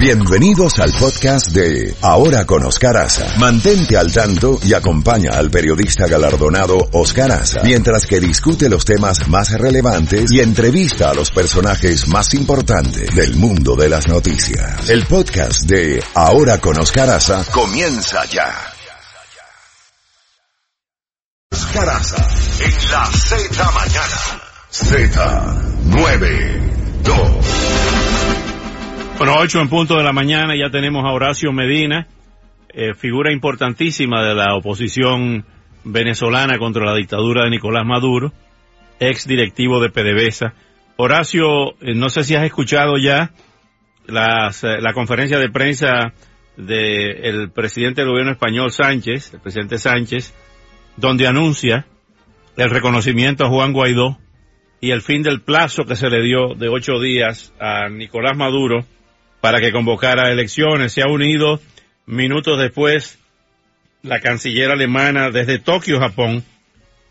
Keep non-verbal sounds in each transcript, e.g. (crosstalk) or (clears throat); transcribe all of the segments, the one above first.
Bienvenidos al podcast de Ahora con Oscar Aza. Mantente al tanto y acompaña al periodista galardonado Oscar Aza mientras que discute los temas más relevantes y entrevista a los personajes más importantes del mundo de las noticias. El podcast de Ahora con Oscar Aza comienza ya. Oscar Aza en la Z mañana. Z92. Bueno, 8 en punto de la mañana ya tenemos a Horacio Medina, eh, figura importantísima de la oposición venezolana contra la dictadura de Nicolás Maduro, ex directivo de PDVSA. Horacio, eh, no sé si has escuchado ya las, eh, la conferencia de prensa del presidente del gobierno español Sánchez, el presidente Sánchez, donde anuncia el reconocimiento a Juan Guaidó y el fin del plazo que se le dio de ocho días a Nicolás Maduro para que convocara elecciones. Se ha unido minutos después la canciller alemana desde Tokio, Japón,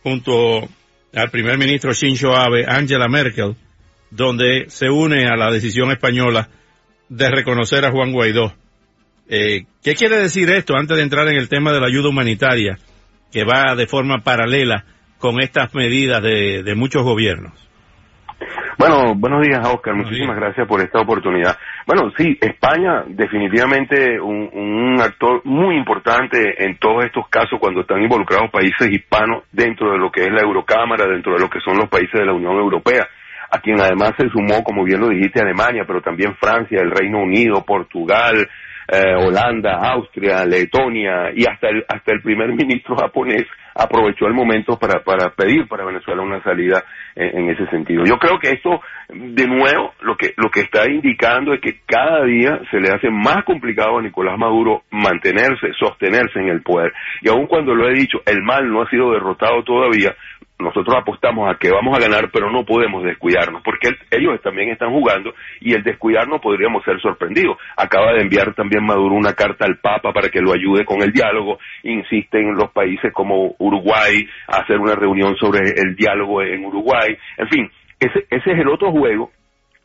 junto al primer ministro Shinzo Abe, Angela Merkel, donde se une a la decisión española de reconocer a Juan Guaidó. Eh, ¿Qué quiere decir esto antes de entrar en el tema de la ayuda humanitaria que va de forma paralela con estas medidas de, de muchos gobiernos? Bueno, buenos días, Oscar. Muchísimas gracias por esta oportunidad. Bueno, sí, España definitivamente un, un, actor muy importante en todos estos casos cuando están involucrados países hispanos dentro de lo que es la Eurocámara, dentro de lo que son los países de la Unión Europea, a quien además se sumó, como bien lo dijiste, Alemania, pero también Francia, el Reino Unido, Portugal, eh, Holanda, Austria, Letonia y hasta el, hasta el primer (laughs) ministro japonés aprovechó el momento para, para pedir para Venezuela una salida en, en, ese sentido. Yo creo que esto, de nuevo, lo que, lo que está indicando es que cada día se le hace más complicado a Nicolás Maduro mantenerse, sostenerse en el poder. Y aun cuando lo he dicho, el mal no ha sido derrotado todavía, nosotros apostamos a que vamos a ganar, pero no podemos descuidarnos, porque ellos también están jugando y el descuidarnos podríamos ser sorprendidos. Acaba de enviar también Maduro una carta al Papa para que lo ayude con el diálogo, insisten en los países como Uruguay a hacer una reunión sobre el diálogo en Uruguay, en fin, ese, ese es el otro juego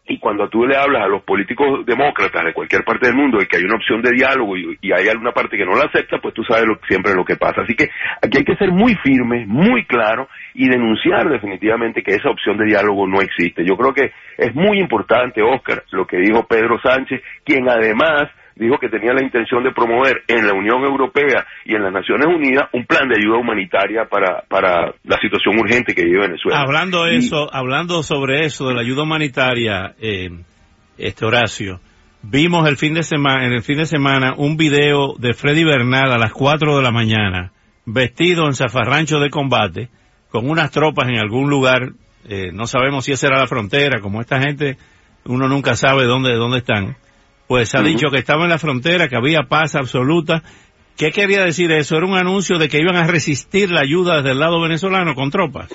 y cuando tú le hablas a los políticos demócratas de cualquier parte del mundo de que hay una opción de diálogo y, hay alguna parte que no la acepta, pues tú sabes lo, siempre lo que pasa. Así que aquí hay que ser muy firme, muy claro y denunciar definitivamente que esa opción de diálogo no existe. Yo creo que es muy importante, Oscar, lo que dijo Pedro Sánchez, quien además dijo que tenía la intención de promover en la Unión Europea y en las Naciones Unidas un plan de ayuda humanitaria para, para la situación urgente que vive Venezuela. Hablando y, eso, hablando sobre eso de la ayuda humanitaria, eh, este Horacio, vimos el fin de semana, en el fin de semana un video de Freddy Bernal a las 4 de la mañana, vestido en zafarrancho de combate, con unas tropas en algún lugar, eh, no sabemos si esa era la frontera, como esta gente, uno nunca sabe dónde, dónde están pues ha uh -huh. dicho que estaba en la frontera, que había paz absoluta. ¿Qué quería decir eso? ¿Era un anuncio de que iban a resistir la ayuda desde el lado venezolano con tropas?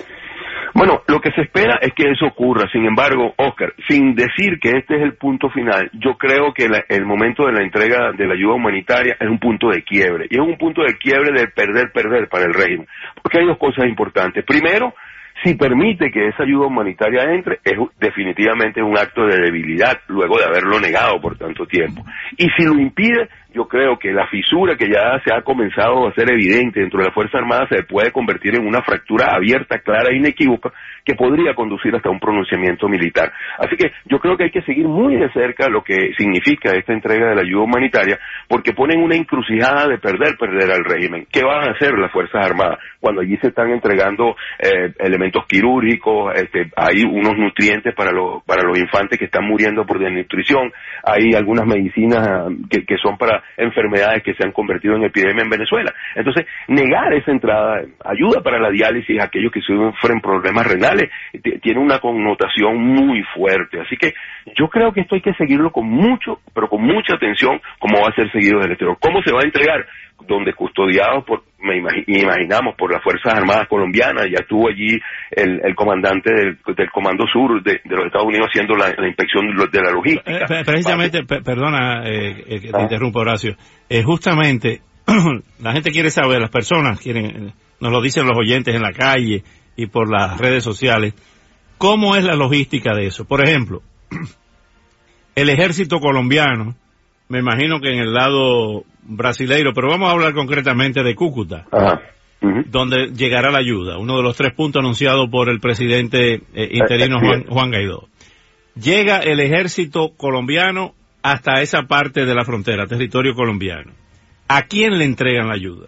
Bueno, lo que se espera es que eso ocurra. Sin embargo, Oscar, sin decir que este es el punto final, yo creo que la, el momento de la entrega de la ayuda humanitaria es un punto de quiebre. Y es un punto de quiebre del perder-perder para el régimen. Porque hay dos cosas importantes. Primero, si permite que esa ayuda humanitaria entre, es definitivamente un acto de debilidad luego de haberlo negado por tanto tiempo. Y si lo impide, yo creo que la fisura que ya se ha comenzado a ser evidente dentro de la Fuerza Armada se puede convertir en una fractura abierta, clara e inequívoca que podría conducir hasta un pronunciamiento militar. Así que yo creo que hay que seguir muy de cerca lo que significa esta entrega de la ayuda humanitaria porque ponen una encrucijada de perder, perder al régimen. ¿Qué van a hacer las Fuerzas Armadas cuando allí se están entregando eh, elementos quirúrgicos, este, hay unos nutrientes para, lo, para los infantes que están muriendo por desnutrición, hay algunas medicinas que, que son para enfermedades que se han convertido en epidemia en Venezuela. Entonces, negar esa entrada, ayuda para la diálisis a aquellos que sufren problemas renales, tiene una connotación muy fuerte. Así que yo creo que esto hay que seguirlo con mucho, pero con mucha atención, como va a ser seguido del exterior. ¿Cómo se va a entregar? Donde custodiados por, me imaginamos, por las Fuerzas Armadas colombianas, ya estuvo allí el, el comandante del, del, Comando Sur de, de, los Estados Unidos haciendo la, la inspección de la logística. Eh, precisamente, per, perdona eh, eh, que te ah. interrumpa Horacio, eh, justamente (clears throat) la gente quiere saber, las personas quieren, nos lo dicen los oyentes en la calle y por las redes sociales, ¿cómo es la logística de eso? Por ejemplo, (clears throat) el ejército colombiano me imagino que en el lado brasileiro, pero vamos a hablar concretamente de Cúcuta, donde llegará la ayuda, uno de los tres puntos anunciados por el presidente eh, interino Juan, Juan Guaidó. Llega el ejército colombiano hasta esa parte de la frontera, territorio colombiano. ¿A quién le entregan la ayuda?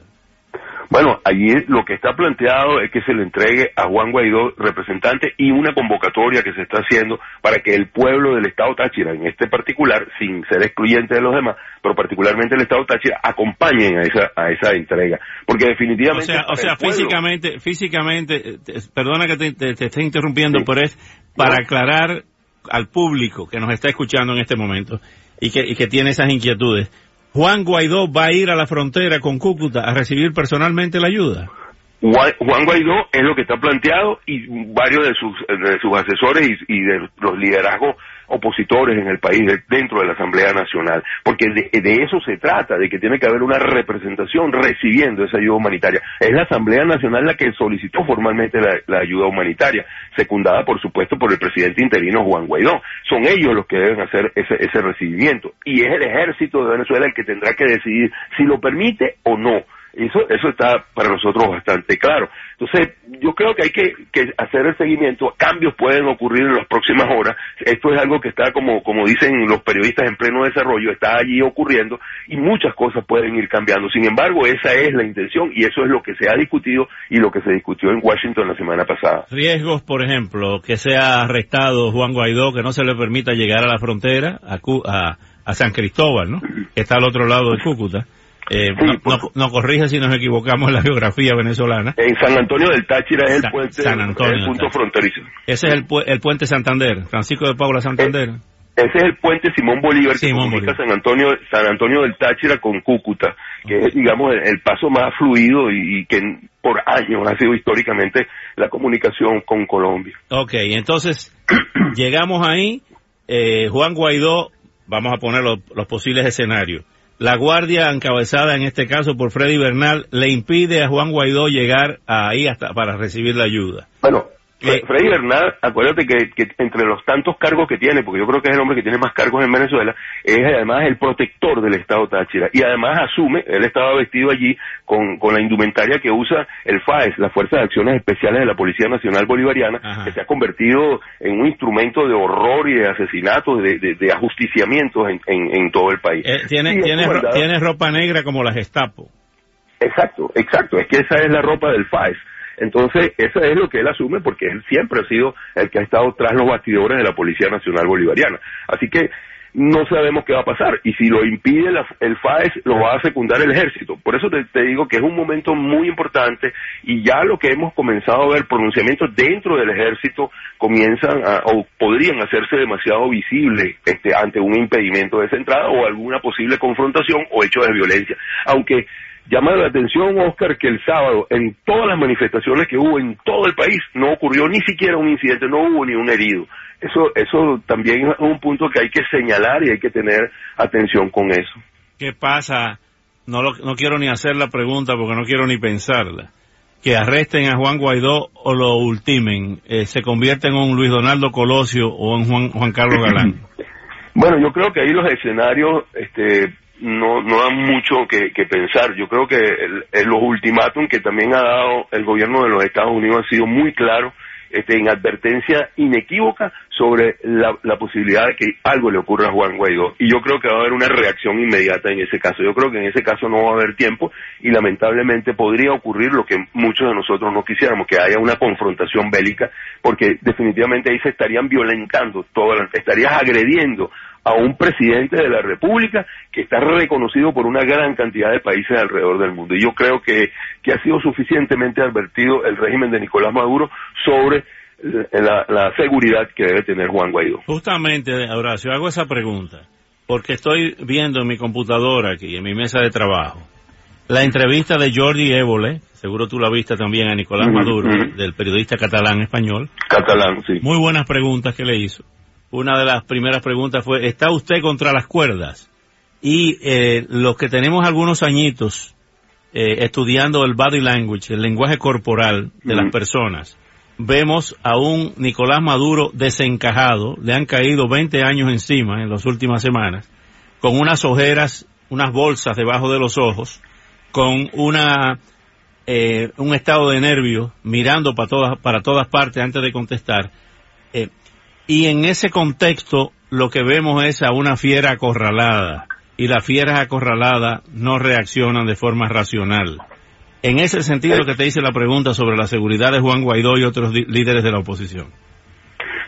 Bueno, allí lo que está planteado es que se le entregue a Juan Guaidó representante y una convocatoria que se está haciendo para que el pueblo del Estado Táchira, en este particular, sin ser excluyente de los demás, pero particularmente el Estado Táchira, acompañen a esa, a esa entrega. Porque definitivamente... O sea, físicamente, físicamente, perdona que te, esté interrumpiendo, pero es para aclarar al público que nos está escuchando en este momento y que, y que tiene esas inquietudes. Juan Guaidó va a ir a la frontera con Cúcuta a recibir personalmente la ayuda. Juan Guaidó es lo que está planteado y varios de sus, asesores y, de los liderazgos opositores en el país dentro de la Asamblea Nacional, porque de, eso se trata, de que tiene que haber una representación recibiendo esa ayuda humanitaria. Es la Asamblea Nacional la que solicitó formalmente la, ayuda humanitaria, secundada por supuesto por el presidente interino Juan Guaidó. Son ellos los que deben hacer ese, ese recibimiento y es el ejército de Venezuela el que tendrá que decidir si lo permite o no eso, eso está para nosotros bastante claro. Entonces, yo creo que hay que, hacer el seguimiento. Cambios pueden ocurrir en las próximas horas. Esto es algo que está, como, como dicen los periodistas, en pleno desarrollo, está allí ocurriendo y muchas cosas pueden ir cambiando. Sin embargo, esa es la intención y eso es lo que se ha discutido y lo que se discutió en Washington la semana pasada. Riesgos, por ejemplo, que sea arrestado Juan Guaidó, que no se le permita llegar a la frontera, a, a, a San Cristóbal, ¿no? Que está al otro lado de Cúcuta. Eh, no, corrige si nos equivocamos en la geografía venezolana. En San Antonio del Táchira es el puente, el punto fronterizo. Ese es el, el puente Santander, Francisco de Paula Santander. Eh, ese es el puente Simón Bolívar que comunica San Antonio, San Antonio del Táchira con Cúcuta, que es, digamos, el, paso más fluido y, que por años ha sido históricamente la comunicación con Colombia. Ok, entonces llegamos ahí, eh, Juan Guaidó, vamos a poner los posibles escenarios la guardia encabezada en este caso por Freddy Bernal le impide a Juan Guaidó llegar ahí hasta para recibir la ayuda. Bueno, Freddy Bernal, acuérdate que, entre los tantos cargos que tiene, porque yo creo que es el hombre que tiene más cargos en Venezuela, es además el protector del Estado Táchira. Y además asume, él estaba vestido allí con, la indumentaria que usa el FAES, la Fuerza de Acciones Especiales de la Policía Nacional Bolivariana, que se ha convertido en un instrumento de horror y de asesinatos, de, de, ajusticiamientos en, todo el país. Eh, tiene, tiene ropa negra como la Gestapo. Exacto, exacto. Es que esa es la ropa del FAES. Entonces, eso es lo que él asume porque él siempre ha sido el que ha estado tras los bastidores de la Policía Nacional Bolivariana. Así que no sabemos qué va a pasar y si lo impide el FAES lo va a secundar el ejército. Por eso te, digo que es un momento muy importante y ya lo que hemos comenzado a ver pronunciamientos dentro del ejército comienzan o podrían hacerse demasiado visibles este, ante un impedimento de esa entrada o alguna posible confrontación o hecho de violencia. Aunque Llama la atención, Oscar, que el sábado, en todas las manifestaciones que hubo en todo el país, no ocurrió ni siquiera un incidente, no hubo ni un herido. Eso, eso también es un punto que hay que señalar y hay que tener atención con eso. ¿Qué pasa? No, no quiero ni hacer la pregunta porque no quiero ni pensarla. Que arresten a Juan Guaidó o lo ultimen, eh, se convierte en un Luis Donaldo Colosio o en Juan, Juan Carlos Galán. (laughs) Bueno, yo creo que ahí los escenarios este, no, no dan mucho que, pensar. Yo creo que los ultimátum que también ha dado el gobierno de los Estados Unidos han sido muy claros este, en advertencia inequívoca sobre la, posibilidad de que algo le ocurra a Juan Guaidó. Y yo creo que va a haber una reacción inmediata en ese caso. Yo creo que en ese caso no va a haber tiempo y lamentablemente podría ocurrir lo que muchos de nosotros no quisiéramos, que haya una confrontación bélica, porque definitivamente ahí se estarían violentando, todo, estarías agrediendo a un presidente de la República que está reconocido por una gran cantidad de países alrededor del mundo. Y yo creo que, que ha sido suficientemente advertido el régimen de Nicolás Maduro sobre la, la, seguridad que debe tener Juan Guaidó. Justamente, Horacio, hago esa pregunta porque estoy viendo en mi computadora aquí, en mi mesa de trabajo, la entrevista de Jordi Évole, seguro tú la viste también a Nicolás Maduro, del periodista catalán español. Catalán, sí. Muy buenas preguntas que le hizo una de las primeras preguntas fue, ¿está usted contra las cuerdas? Y eh, los que tenemos algunos añitos eh, estudiando el body language, el lenguaje corporal de las personas, vemos a un Nicolás Maduro desencajado, le han caído 20 años encima en las últimas semanas, con unas ojeras, unas bolsas debajo de los ojos, con una eh, un estado de nervio, mirando para todas, para todas partes antes de contestar. Eh, y en ese contexto lo que vemos es a una fiera acorralada y las fieras acorraladas no reaccionan de forma racional. En ese sentido que te hice la pregunta sobre la seguridad de Juan Guaidó y otros líderes de la oposición.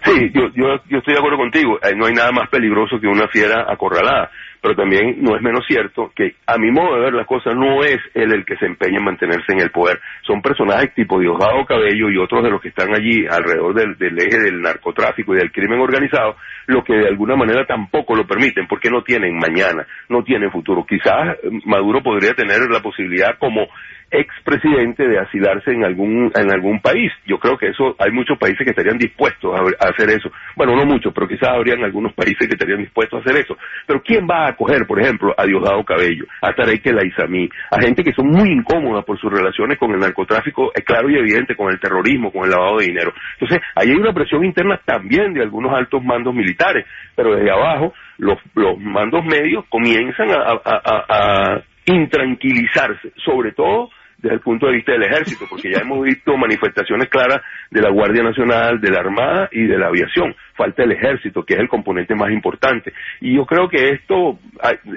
Sí, yo, yo, yo estoy de acuerdo contigo. Eh, no hay nada más peligroso que una fiera acorralada pero también no es menos cierto que a mi modo de ver las cosas no es él el que se empeña en mantenerse en el poder, son personajes tipo Diosdado Cabello y otros de los que están allí alrededor del, eje del narcotráfico y del crimen organizado, lo que de alguna manera tampoco lo permiten, porque no tienen mañana, no tienen futuro. Quizás Maduro podría tener la posibilidad como expresidente de asilarse en algún en algún país. Yo creo que eso hay muchos países que estarían dispuestos a, hacer eso. Bueno, no muchos, pero quizás habrían algunos países que estarían dispuestos a hacer eso. Pero ¿quién va a acoger, por ejemplo, a Diosdado Cabello, a Tarek El Aizamí, a gente que son muy incómodas por sus relaciones con el narcotráfico, es claro y evidente, con el terrorismo, con el lavado de dinero? Entonces, ahí hay una presión interna también de algunos altos mandos militares, pero desde abajo los, los mandos medios comienzan a intranquilizarse, sobre todo desde el punto de vista del ejército, porque ya hemos visto manifestaciones claras de la Guardia Nacional, de la Armada y de la aviación. Falta el ejército, que es el componente más importante. Y yo creo que esto,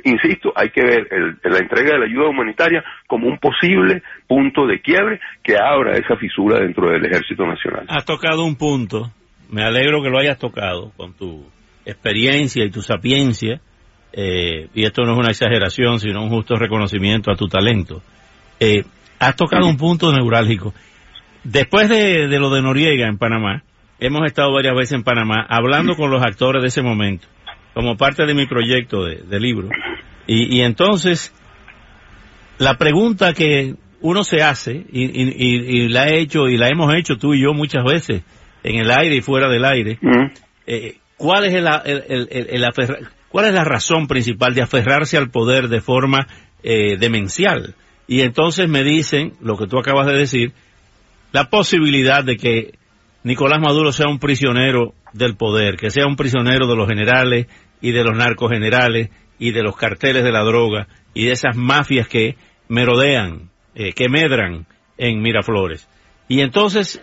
insisto, hay que ver la entrega de la ayuda humanitaria como un posible punto de quiebre que abra esa fisura dentro del ejército nacional. Has tocado un punto, me alegro que lo hayas tocado con tu experiencia y tu sapiencia, eh, y esto no es una exageración, sino un justo reconocimiento a tu talento. Eh, has tocado un punto neurálgico. Después de, lo de Noriega en Panamá, hemos estado varias veces en Panamá hablando con los actores de ese momento, como parte de mi proyecto de, libro. Y, entonces, la pregunta que uno se hace, y, la he hecho, y la hemos hecho tú y yo muchas veces, en el aire y fuera del aire, eh, ¿cuál, es el, ¿cuál es la razón principal de aferrarse al poder de forma eh, demencial? Y entonces me dicen, lo que tú acabas de decir, la posibilidad de que Nicolás Maduro sea un prisionero del poder, que sea un prisionero de los generales y de los narcogenerales y de los carteles de la droga y de esas mafias que merodean, eh, que medran en Miraflores. Y entonces,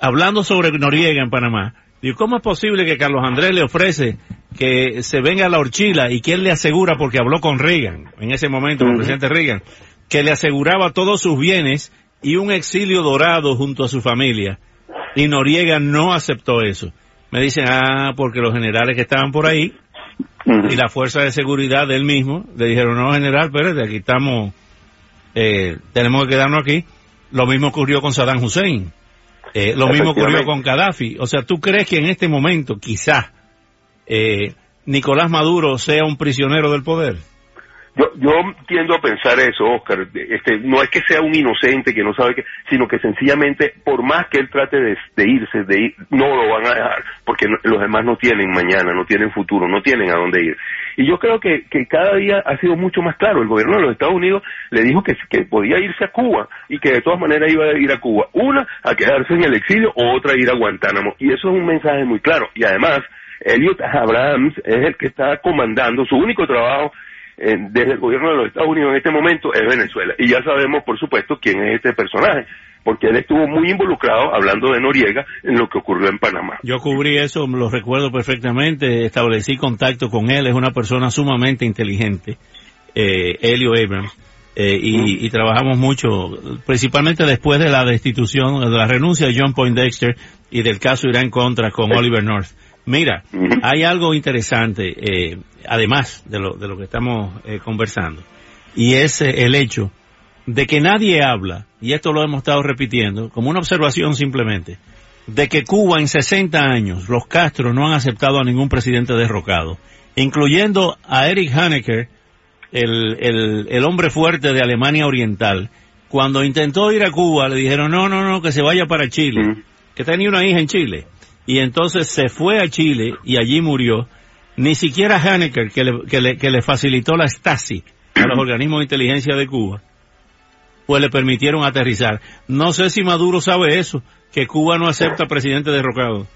hablando sobre Noriega en Panamá, digo, ¿cómo es posible que Carlos Andrés le ofrece que se venga a la horchila y que él le asegura, porque habló con Reagan, en ese momento, con el presidente Reagan, que le aseguraba todos sus bienes y un exilio dorado junto a su familia. Y Noriega no aceptó eso. Me dicen, ah, porque los generales que estaban por ahí y la fuerza de seguridad del mismo le dijeron, no, general, espérate, aquí estamos, eh, tenemos que quedarnos aquí. Lo mismo ocurrió con Saddam Hussein. Eh, lo mismo ocurrió con Gaddafi. O sea, ¿tú crees que en este momento, quizás, eh, Nicolás Maduro sea un prisionero del poder? Yo, yo tiendo a pensar eso, Oscar. Este, no es que sea un inocente que no sabe que, sino que sencillamente, por más que él trate de, irse, de ir, no lo van a dejar, porque los demás no tienen mañana, no tienen futuro, no tienen a dónde ir. Y yo creo que, que cada día ha sido mucho más claro. El gobierno de los Estados Unidos le dijo que, que podía irse a Cuba y que de todas maneras iba a ir a Cuba. Una, a quedarse en el exilio, o otra, a ir a Guantánamo. Y eso es un mensaje muy claro. Y además, Elliot Abrams es el que está comandando su único trabajo desde el gobierno de los Estados Unidos en este momento es Venezuela. Y ya sabemos, por supuesto, quién es este personaje, porque él estuvo muy involucrado, hablando de Noriega, en lo que ocurrió en Panamá. Yo cubrí eso, lo recuerdo perfectamente, establecí contacto con él, es una persona sumamente inteligente, eh, Elio Abrams. Eh, y, trabajamos mucho, principalmente después de la destitución, de la renuncia de John Poindexter y del caso Irán contra con Oliver North. Mira, hay algo interesante, eh, además de lo, de lo que estamos eh, conversando, y es eh, el hecho de que nadie habla, y esto lo hemos estado repitiendo, como una observación simplemente, de que Cuba en 60 años, los Castro no han aceptado a ningún presidente derrocado, incluyendo a Erich Honecker, el, el, el hombre fuerte de Alemania Oriental, cuando intentó ir a Cuba le dijeron no, no, no, que se vaya para Chile, que tenía una hija en Chile y entonces se fue a Chile y allí murió. Ni siquiera Hanecker, que le, que le, que le facilitó la Stasi a los (clears throat) organismos de inteligencia de Cuba, pues le permitieron aterrizar. No sé si Maduro sabe eso, que Cuba no acepta presidente derrocado.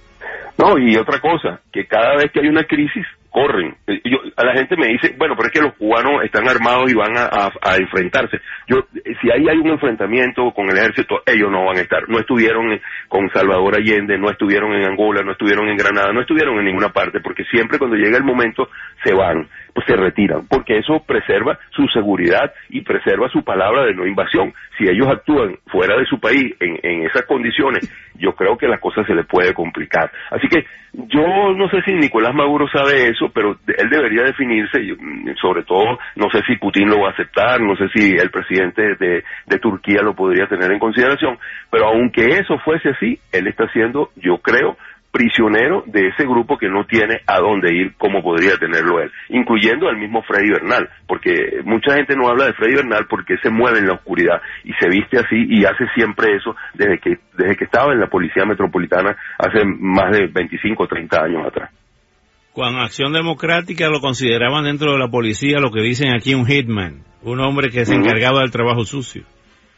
No, y otra cosa, que cada vez que hay una crisis, corren. Eh, yo, a la gente me dice, bueno, pero es que los cubanos están armados y van a, enfrentarse. Yo, si ahí hay un enfrentamiento con el ejército, ellos no van a estar. No estuvieron con Salvador Allende, no estuvieron en Angola, no estuvieron en Granada, no estuvieron en ninguna parte, porque siempre cuando llega el momento se van, pues se retiran, porque eso preserva su seguridad y preserva su palabra de no invasión. Si ellos actúan fuera de su país en, en esas condiciones, yo creo que la cosa se le puede complicar. Así que yo no sé si Nicolás Maduro sabe eso, pero él debería definirse, sobre todo, no sé si Putin lo va a aceptar, no sé si el presidente de, de Turquía lo podría tener en consideración, pero aunque eso fuese así, él está siendo, yo creo, prisionero de ese grupo que no tiene a dónde ir como podría tenerlo él, incluyendo al mismo Freddy Bernal, porque mucha gente no habla de Freddy Bernal porque se mueve en la oscuridad y se viste así y hace siempre eso desde que desde que estaba en la policía metropolitana hace más de 25 o 30 años atrás. Con Acción Democrática lo consideraban dentro de la policía lo que dicen aquí un hitman, un hombre que se encargaba del trabajo sucio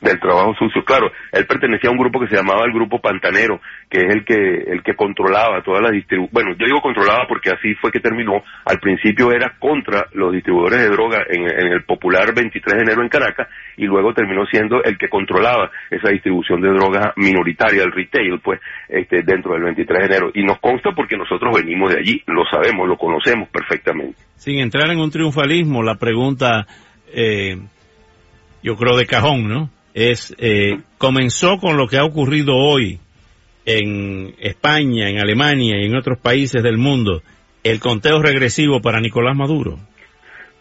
del trabajo sucio. Claro, él pertenecía a un grupo que se llamaba el Grupo Pantanero, que es el que el que controlaba todas las distribuciones. Bueno, yo digo controlaba porque así fue que terminó. Al principio era contra los distribuidores de droga en, el popular 23 de enero en Caracas y luego terminó siendo el que controlaba esa distribución de drogas minoritaria, el retail, pues, este, dentro del 23 de enero. Y nos consta porque nosotros venimos de allí, lo sabemos, lo conocemos perfectamente. Sin entrar en un triunfalismo, la pregunta, eh, yo creo de cajón, ¿no? Es eh, comenzó con lo que ha ocurrido hoy en España, en Alemania y en otros países del mundo, el conteo regresivo para Nicolás Maduro.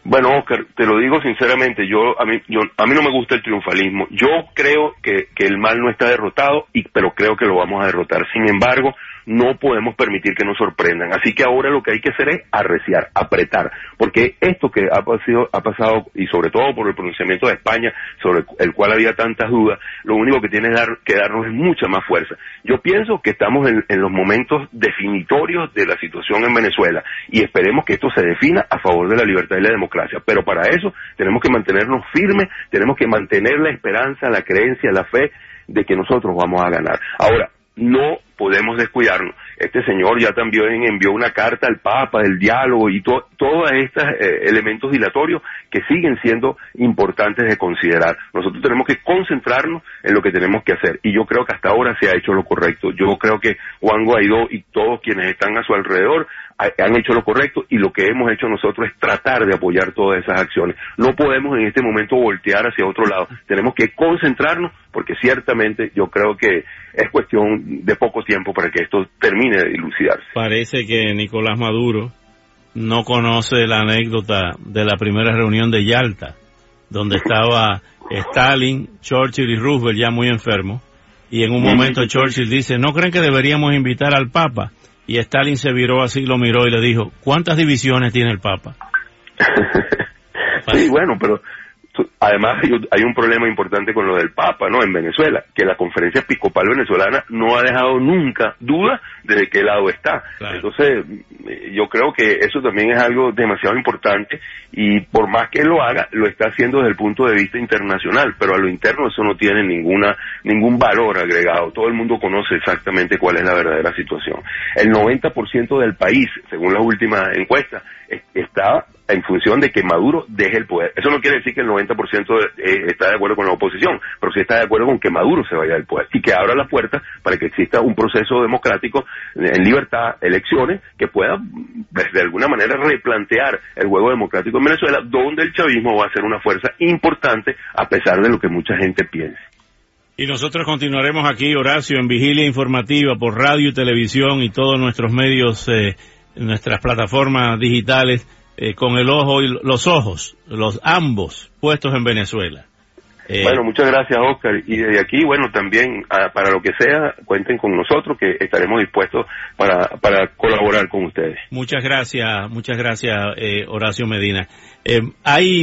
Bueno, Oscar, te lo digo sinceramente, yo a mí yo, a no me gusta el triunfalismo. Yo creo que, que el mal no está derrotado, y, pero creo que lo vamos a derrotar. Sin embargo, no podemos permitir que nos sorprendan. Así que ahora lo que hay que hacer es arreciar, apretar, porque esto que ha pasado, ha pasado y sobre todo por el pronunciamiento de España, sobre el cual había tantas dudas, lo único que tiene que darnos es mucha más fuerza. Yo pienso que estamos en, en los momentos definitorios de la situación en Venezuela y esperemos que esto se defina a favor de la libertad y la democracia. Pero para eso tenemos que mantenernos firmes, tenemos que mantener la esperanza, la creencia, la fe de que nosotros vamos a ganar. Ahora, no podemos descuidarnos. Este señor ya también envió una carta al Papa del diálogo y todos estos eh, elementos dilatorios que siguen siendo importantes de considerar. Nosotros tenemos que concentrarnos en lo que tenemos que hacer y yo creo que hasta ahora se ha hecho lo correcto. Yo creo que Juan Guaidó y todos quienes están a su alrededor han hecho lo correcto y lo que hemos hecho nosotros es tratar de apoyar todas esas acciones. No podemos en este momento voltear hacia otro lado. Tenemos que concentrarnos porque ciertamente yo creo que es cuestión de poco tiempo para que esto termine de dilucidarse. Parece que Nicolás Maduro no conoce la anécdota de la primera reunión de Yalta, donde estaba (laughs) Stalin, Churchill y Roosevelt ya muy enfermos, y en un momento Churchill dice, ¿no creen que deberíamos invitar al Papa? Y Stalin se viró así, lo miró y le dijo, ¿cuántas divisiones tiene el Papa? (laughs) sí, bueno, pero además hay un problema importante con lo del Papa, ¿no? En Venezuela, que la conferencia episcopal venezolana no ha dejado nunca duda de qué lado está. Entonces, yo creo que eso también es algo demasiado importante y por más que lo haga, lo está haciendo desde el punto de vista internacional, pero a lo interno eso no tiene ninguna ningún valor agregado. Todo el mundo conoce exactamente cuál es la verdadera situación. El 90% del país, según la última encuesta, está en función de que Maduro deje el poder. Eso no quiere decir que el 90% eh, está de acuerdo con la oposición, pero sí está de acuerdo con que Maduro se vaya del poder y que abra la puerta para que exista un proceso democrático en libertad, elecciones, que pueda pues, de alguna manera replantear el juego democrático en Venezuela, donde el chavismo va a ser una fuerza importante a pesar de lo que mucha gente piense. Y nosotros continuaremos aquí, Horacio, en Vigilia Informativa por radio y televisión y todos nuestros medios, eh, nuestras plataformas digitales eh, con el ojo y los ojos, los ambos puestos en Venezuela. Eh, bueno, muchas gracias, Oscar. Y desde aquí, bueno, también para lo que sea, cuenten con nosotros, que estaremos dispuestos para, para colaborar con ustedes. Muchas gracias, muchas gracias, eh, Horacio Medina. hay